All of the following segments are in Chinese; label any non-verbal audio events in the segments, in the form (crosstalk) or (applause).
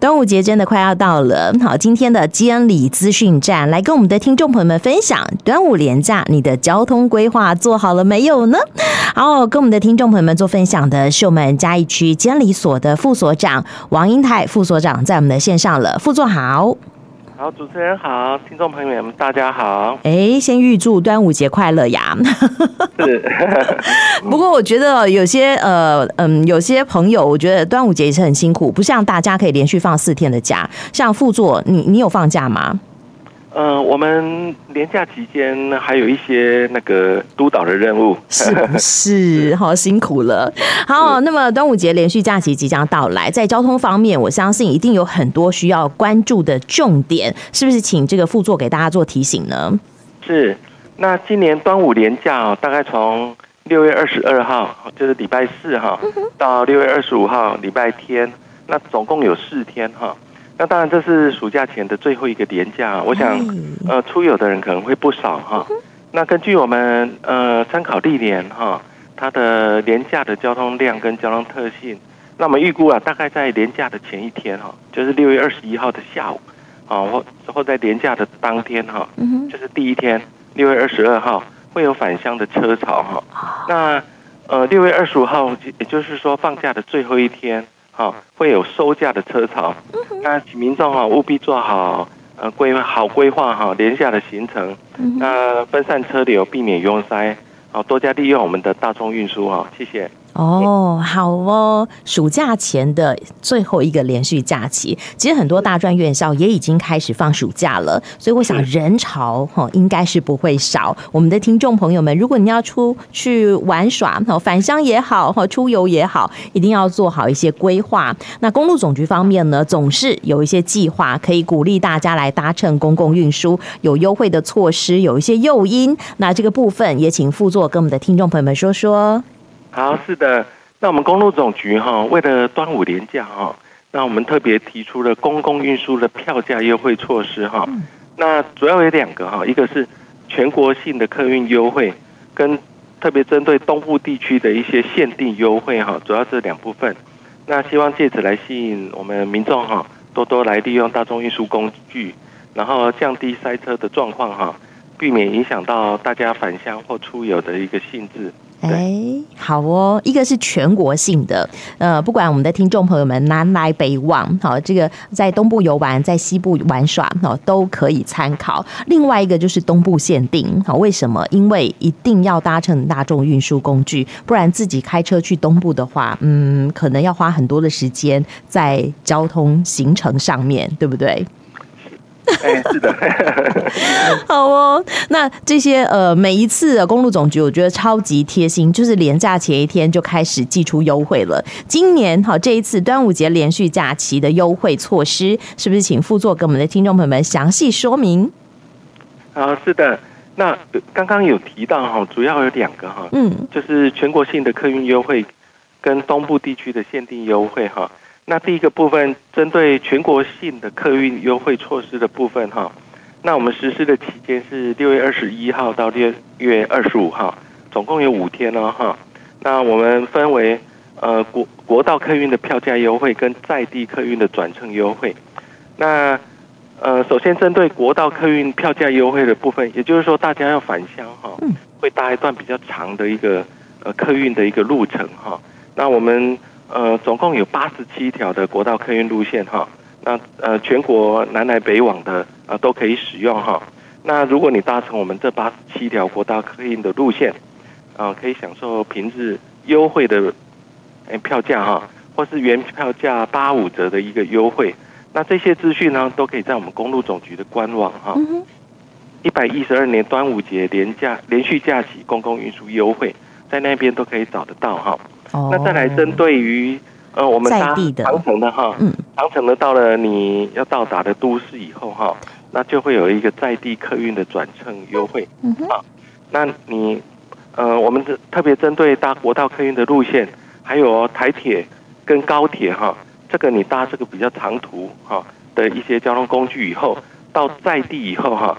端午节真的快要到了，好，今天的监理资讯站来跟我们的听众朋友们分享端午连假，你的交通规划做好了没有呢？好，跟我们的听众朋友们做分享的是我们嘉义区监理所的副所长王英泰副所长，在我们的线上了，副座好。好，主持人好，听众朋友们大家好。哎，先预祝端午节快乐呀！是。(laughs) 不过我觉得有些呃嗯，有些朋友，我觉得端午节也是很辛苦，不像大家可以连续放四天的假。像副座，你你有放假吗？呃，我们连假期间还有一些那个督导的任务，是不 (laughs) 是？好辛苦了。好，那么端午节连续假期即将到来，在交通方面，我相信一定有很多需要关注的重点，是不是？请这个副座给大家做提醒呢？是。那今年端午连假哦，大概从六月二十二号，就是礼拜四哈，到六月二十五号礼拜天，那总共有四天哈。那当然，这是暑假前的最后一个年假。我想，呃，出游的人可能会不少哈。那根据我们呃参考历年哈，它的年假的交通量跟交通特性，那我们预估啊，大概在年假的前一天哈，就是六月二十一号的下午，啊，或或在年假的当天哈，就是第一天六月二十二号会有返乡的车潮哈。那呃六月二十五号，也就是说放假的最后一天。好，会有收价的车潮，那请民众哈务必做好呃规好规划哈连下的行程，那分散车流，避免拥塞，好多加利用我们的大众运输哈，谢谢。哦，好哦，暑假前的最后一个连续假期，其实很多大专院校也已经开始放暑假了，所以我想人潮哈应该是不会少。我们的听众朋友们，如果你要出去玩耍，返乡也好，哈，出游也好，一定要做好一些规划。那公路总局方面呢，总是有一些计划可以鼓励大家来搭乘公共运输，有优惠的措施，有一些诱因。那这个部分也请副座跟我们的听众朋友们说说。好，是的，那我们公路总局哈，为了端午连假哈，那我们特别提出了公共运输的票价优惠措施哈。那主要有两个哈，一个是全国性的客运优惠，跟特别针对东部地区的一些限定优惠哈，主要是两部分。那希望借此来吸引我们民众哈，多多来利用大众运输工具，然后降低塞车的状况哈，避免影响到大家返乡或出游的一个兴致。哎，好哦，一个是全国性的，呃，不管我们的听众朋友们南来北往，好，这个在东部游玩，在西部玩耍，好，都可以参考。另外一个就是东部限定，好，为什么？因为一定要搭乘大众运输工具，不然自己开车去东部的话，嗯，可能要花很多的时间在交通行程上面，对不对？(laughs) 哎，是的，(laughs) 好哦。那这些呃，每一次的公路总局，我觉得超级贴心，就是连假前一天就开始寄出优惠了。今年好，这一次端午节连续假期的优惠措施，是不是请副座给我们的听众朋友们详细说明？啊，是的。那刚刚有提到哈，主要有两个哈，嗯，就是全国性的客运优惠跟东部地区的限定优惠哈。那第一个部分，针对全国性的客运优惠措施的部分哈，那我们实施的期间是六月二十一号到六月二十五号，总共有五天哦哈。那我们分为呃国国道客运的票价优惠跟在地客运的转乘优惠。那呃首先针对国道客运票价优惠的部分，也就是说大家要返乡哈，会搭一段比较长的一个呃客运的一个路程哈。那我们。呃，总共有八十七条的国道客运路线哈，那呃全国南来北往的啊、呃、都可以使用哈。那如果你搭乘我们这八十七条国道客运的路线，啊、呃、可以享受平日优惠的票价哈，或是原票价八五折的一个优惠。那这些资讯呢，都可以在我们公路总局的官网哈，一百一十二年端午节连假连续假期公共运输优惠，在那边都可以找得到哈。Oh, 那再来针对于呃我们搭长城的哈，长城的到了你要到达的都市以后哈，那就会有一个在地客运的转乘优惠，嗯哼，啊，那你呃我们的特别针对搭国道客运的路线，还有台铁跟高铁哈，这个你搭这个比较长途哈的一些交通工具以后，到在地以后哈，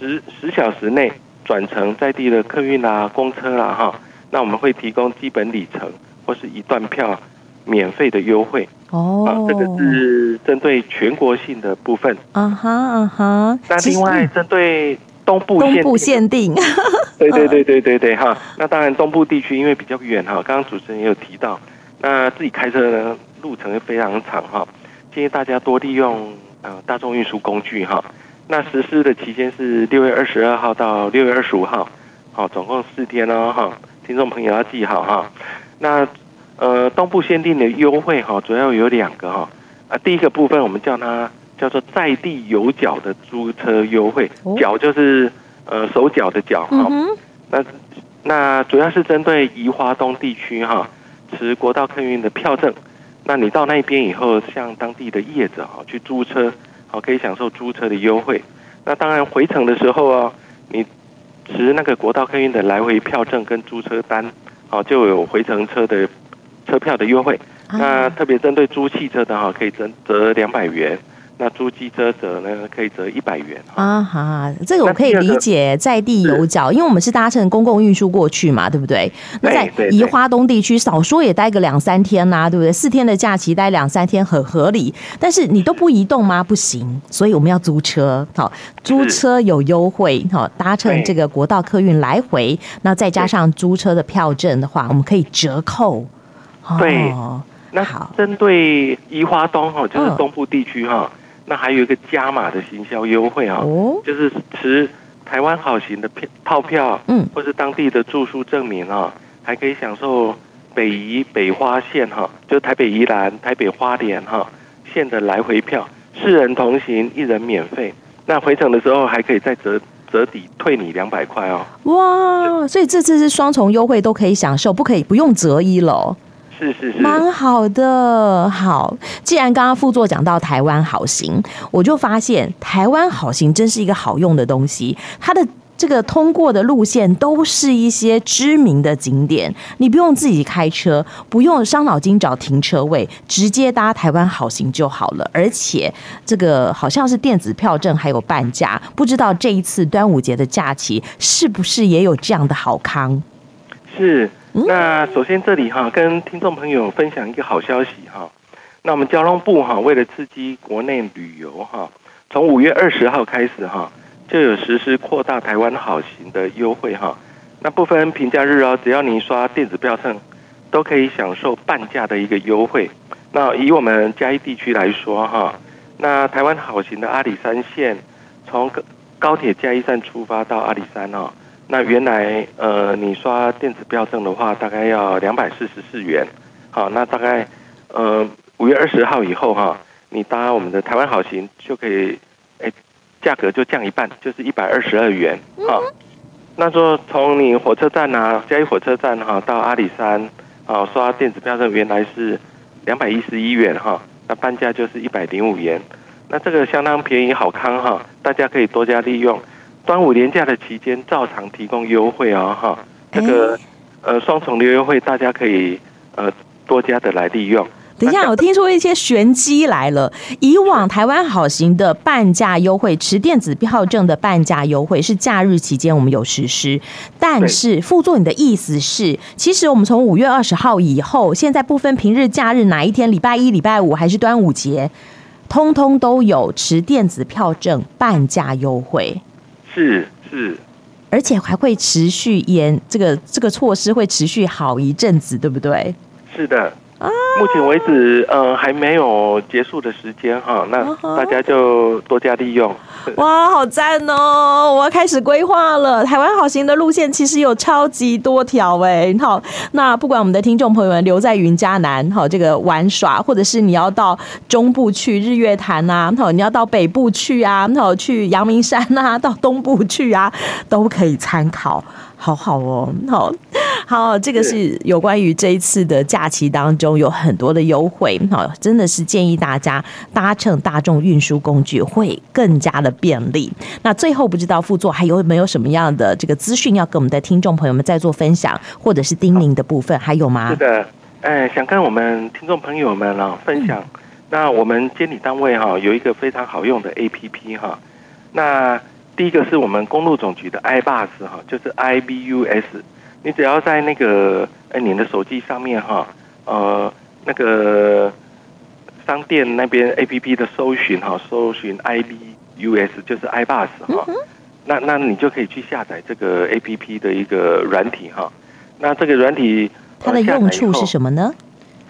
十十小时内转乘在地的客运啦、公车啦哈。那我们会提供基本里程或是一段票，免费的优惠哦、啊，这个是针对全国性的部分。啊哈啊哈。那另外针对东部东部限定，(laughs) 对对对对对对哈。那当然东部地区因为比较远哈，刚刚主持人也有提到，那自己开车呢路程非常长哈，建议大家多利用呃大众运输工具哈。那实施的期间是六月二十二号到六月二十五号，好，总共四天哦哈。听众朋友要记好哈。那呃，东部限定的优惠哈，主要有两个哈。啊，第一个部分我们叫它叫做在地有脚的租车优惠，脚就是呃手脚的脚哈。那那主要是针对宜花东地区哈，持国道客运的票证。那你到那边以后，向当地的业者哈去租车。好，可以享受租车的优惠。那当然回程的时候啊，你持那个国道客运的来回票证跟租车单，哦，就有回程车的车票的优惠。那特别针对租汽车的哈，可以折折两百元。那租机车者呢，可以折一百元啊哈，这个我可以理解，在地有脚，因为我们是搭乘公共运输过去嘛，对不对？那在宜花东地区，少说也待个两三天呐、啊，对不对？四天的假期待两三天很合理，但是你都不移动吗？不行，所以我们要租车，好，租车有优惠，好，搭乘这个国道客运来回，那再加上租车的票证的话，我们可以折扣。对，那好，针对宜花东哈，就是东部地区哈。那还有一个加码的行销优惠啊，哦，就是持台湾好行的票套票，嗯，或是当地的住宿证明啊，还可以享受北宜北花线哈，就台北宜兰、台北花莲哈线的来回票，四人同行一人免费，那回程的时候还可以再折折抵退你两百块哦。哇，所以这次是双重优惠都可以享受，不可以不用折一了。是是是，蛮好的。好，既然刚刚副座讲到台湾好行，我就发现台湾好行真是一个好用的东西。它的这个通过的路线都是一些知名的景点，你不用自己开车，不用伤脑筋找停车位，直接搭台湾好行就好了。而且这个好像是电子票证还有半价，不知道这一次端午节的假期是不是也有这样的好康？是。那首先这里哈，跟听众朋友分享一个好消息哈。那我们交通部哈，为了刺激国内旅游哈，从五月二十号开始哈，就有实施扩大台湾好行的优惠哈。那不分平假日哦，只要你刷电子票证，都可以享受半价的一个优惠。那以我们嘉义地区来说哈，那台湾好行的阿里山线，从高铁嘉义站出发到阿里山哦。那原来呃，你刷电子票证的话，大概要两百四十四元。好，那大概呃五月二十号以后哈，你搭我们的台湾好行就可以，哎，价格就降一半，就是一百二十二元。好，那说从你火车站啊，嘉义火车站哈到阿里山，啊刷电子票证原来是两百一十一元哈，那半价就是一百零五元。那这个相当便宜好康哈，大家可以多加利用。端午连假的期间，照常提供优惠哦，哈，这个呃双重的优惠，大家可以呃多加的来利用。等一下，我听说一些玄机来了。以往台湾好行的半价优惠，持电子票证的半价优惠是假日期间我们有实施，但是副座你的意思是，其实我们从五月二十号以后，现在不分平日假日哪一天，礼拜一、礼拜五还是端午节，通通都有持电子票证半价优惠。是是，而且还会持续延，这个这个措施会持续好一阵子，对不对？是的。目前为止，呃，还没有结束的时间哈，那大家就多加利用。(laughs) 哇，好赞哦！我要开始规划了。台湾好行的路线其实有超级多条哎。好，那不管我们的听众朋友们留在云嘉南好这个玩耍，或者是你要到中部去日月潭呐，好你要到北部去啊，好去阳明山呐，到东部去啊，都可以参考。好好哦，好好，这个是有关于这一次的假期当中有很多的优惠，好，真的是建议大家搭乘大众运输工具会更加的便利。那最后不知道副座还有没有什么样的这个资讯要跟我们的听众朋友们再做分享，或者是叮咛的部分，还有吗？是的，哎，想跟我们听众朋友们啊分享，嗯、那我们监理单位哈有一个非常好用的 APP 哈，那。第一个是我们公路总局的 iBus 哈，就是 IBUS，你只要在那个哎你的手机上面哈，呃，那个商店那边 A P P 的搜寻哈，搜寻 I B U S 就是 iBus 哈、嗯，那那你就可以去下载这个 A P P 的一个软体哈。那这个软体它的用处是什么呢？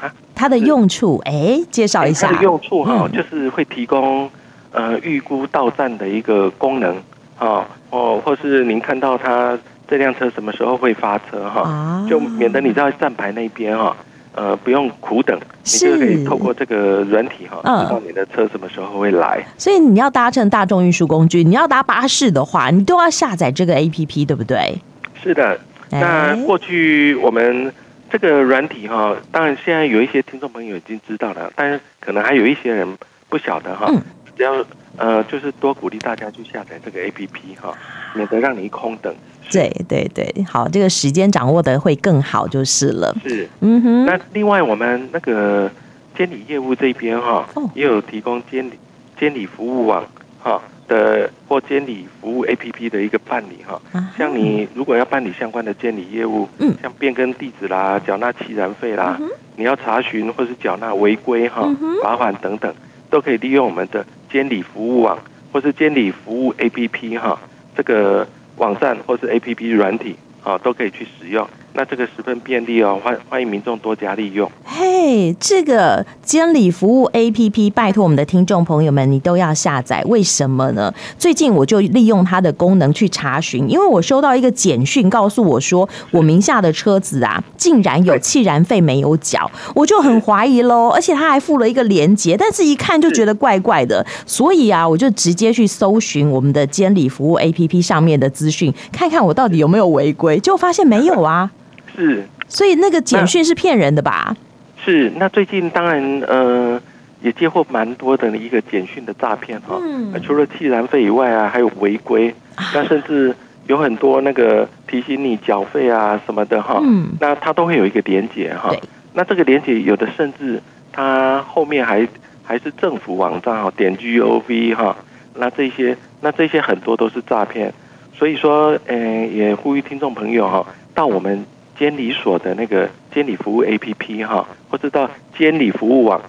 啊，它的用处哎，介绍一下。它的用处哈，就是会提供呃预估到站的一个功能啊，哦，或是您看到它这辆车什么时候会发车哈，就免得你在站牌那边哈。呃，不用苦等，你就可以透过这个软体哈，知道你的车什么时候会来。所以你要搭乘大众运输工具，你要搭巴士的话，你都要下载这个 APP，对不对？是的。那过去我们这个软体哈，当然现在有一些听众朋友已经知道了，但是可能还有一些人不晓得哈。只要呃，就是多鼓励大家去下载这个 APP 哈，免得让你空等。对对对，好，这个时间掌握的会更好就是了。是，嗯哼。那另外我们那个监理业务这边哈，也有提供监理监理服务网哈的或监理服务 APP 的一个办理哈。像你如果要办理相关的监理业务，嗯，像变更地址啦、缴纳契然费啦，你要查询或是缴纳违规哈、罚款等等，都可以利用我们的监理服务网或是监理服务 APP 哈，这个。网站或是 APP 软体啊，都可以去使用。那这个十分便利哦，欢欢迎民众多加利用。嘿，这个监理服务 APP，拜托我们的听众朋友们，你都要下载。为什么呢？最近我就利用它的功能去查询，因为我收到一个简讯，告诉我说我名下的车子啊，竟然有气燃费没有缴，我就很怀疑喽。而且他还附了一个链接，但是一看就觉得怪怪的，所以啊，我就直接去搜寻我们的监理服务 APP 上面的资讯，看看我到底有没有违规，结果发现没有啊。是，所以那个简讯是骗人的吧？是，那最近当然呃也接获蛮多的一个简讯的诈骗哈。嗯。除了气燃费以外啊，还有违规，那甚至有很多那个提醒你缴费啊什么的哈。嗯。那它都会有一个连结哈。对。那这个连结有的甚至它后面还还是政府网站哈，点 gov 哈。那这些那这些很多都是诈骗，所以说呃也呼吁听众朋友哈，到我们。监理所的那个监理服务 APP 哈，或者到监理服务网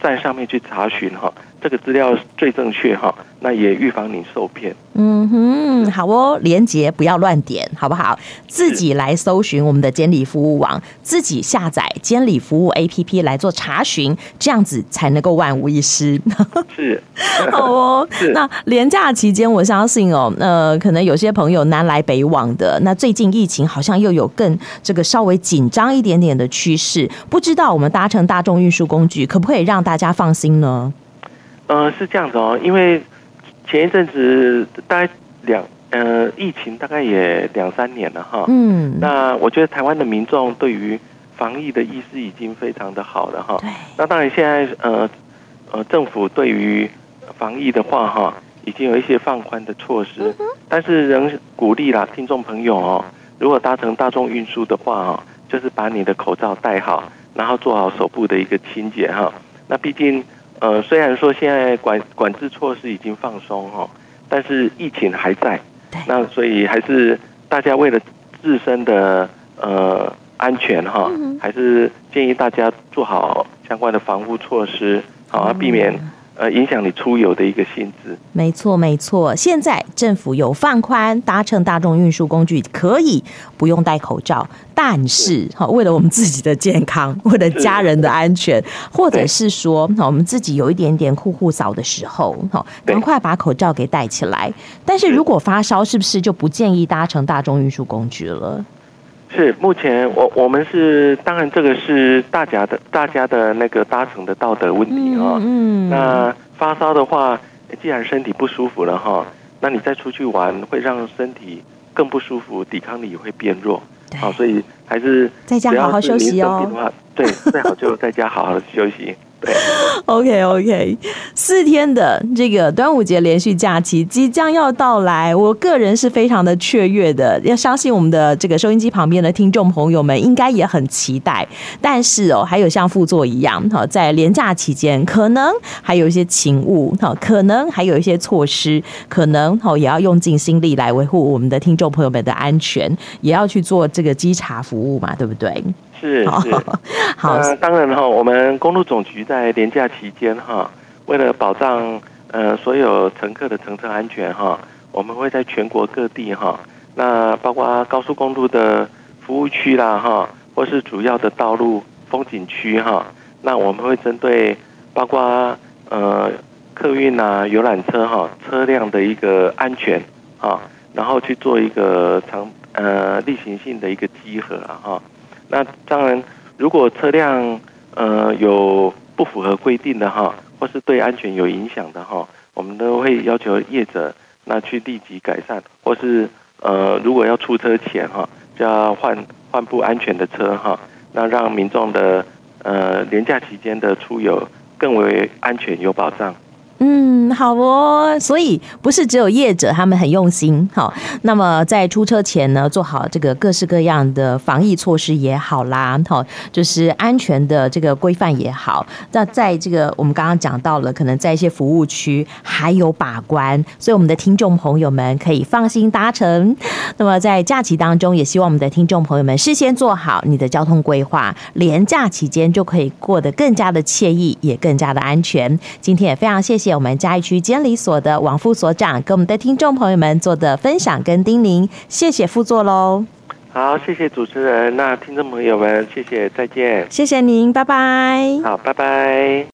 站上面去查询哈，这个资料最正确哈，那也预防你受骗。嗯哼，好哦，连接不要乱点，好不好？自己来搜寻我们的监理服务网，自己下载监理服务 APP 来做查询，这样子才能够万无一失。是，(laughs) 好哦。那连假期间，我相信哦，呃，可能有些朋友南来北往的，那最近疫情好像又有更这个稍微紧张一点点的趋势，不知道我们搭乘大众运输工具，可不可以让大家放心呢？呃，是这样子哦，因为前一阵子大概两呃疫情大概也两三年了哈，嗯，那我觉得台湾的民众对于防疫的意识已经非常的好了哈，对，那当然现在呃呃政府对于防疫的话哈，已经有一些放宽的措施，嗯、但是仍鼓励啦听众朋友哦，如果搭乘大众运输的话哈，就是把你的口罩戴好，然后做好手部的一个清洁哈，那毕竟。呃，虽然说现在管管制措施已经放松哈，但是疫情还在，那所以还是大家为了自身的呃安全哈，还是建议大家做好相关的防护措施，好，避免。呃，影响你出游的一个性质。没错，没错。现在政府有放宽，搭乘大众运输工具可以不用戴口罩，但是哈，为了我们自己的健康，为了家人的安全，或者是说，我们自己有一点点酷酷扫的时候，哈，赶快把口罩给戴起来。但是如果发烧，是不是就不建议搭乘大众运输工具了？是，目前我我们是，当然这个是大家的大家的那个搭乘的道德问题哈。嗯。那发烧的话，既然身体不舒服了哈，那你再出去玩会让身体更不舒服，抵抗力也会变弱。好，所以还是在家好好休息哦。对，最好就在家好好的休息。(laughs) OK OK，四天的这个端午节连续假期即将要到来，我个人是非常的雀跃的，要相信我们的这个收音机旁边的听众朋友们应该也很期待。但是哦，还有像副座一样，哈，在连假期间可能还有一些勤务，哈，可能还有一些措施，可能哈也要用尽心力来维护我们的听众朋友们的安全，也要去做这个稽查服务嘛，对不对？是是，(laughs) 好，那当然哈，我们公路总局在连假期间哈，为了保障呃所有乘客的乘车安全哈，我们会在全国各地哈，那包括高速公路的服务区啦哈，或是主要的道路风景区哈，那我们会针对包括呃客运啊、游览车哈车辆的一个安全啊，然后去做一个长。呃，例行性的一个集合啊，哈，那当然，如果车辆呃有不符合规定的哈，或是对安全有影响的哈，我们都会要求业者那去立即改善，或是呃，如果要出车前哈，就要换换部安全的车哈，那让民众的呃连假期间的出游更为安全有保障。嗯，好哦，所以不是只有业者他们很用心，好，那么在出车前呢，做好这个各式各样的防疫措施也好啦，好，就是安全的这个规范也好。那在这个我们刚刚讲到了，可能在一些服务区还有把关，所以我们的听众朋友们可以放心搭乘。那么在假期当中，也希望我们的听众朋友们事先做好你的交通规划，连假期间就可以过得更加的惬意，也更加的安全。今天也非常谢谢。谢我们嘉义区监理所的王副所长跟我们的听众朋友们做的分享跟叮咛，谢谢副座喽。好，谢谢主持人，那听众朋友们，谢谢，再见。谢谢您，拜拜。好，拜拜。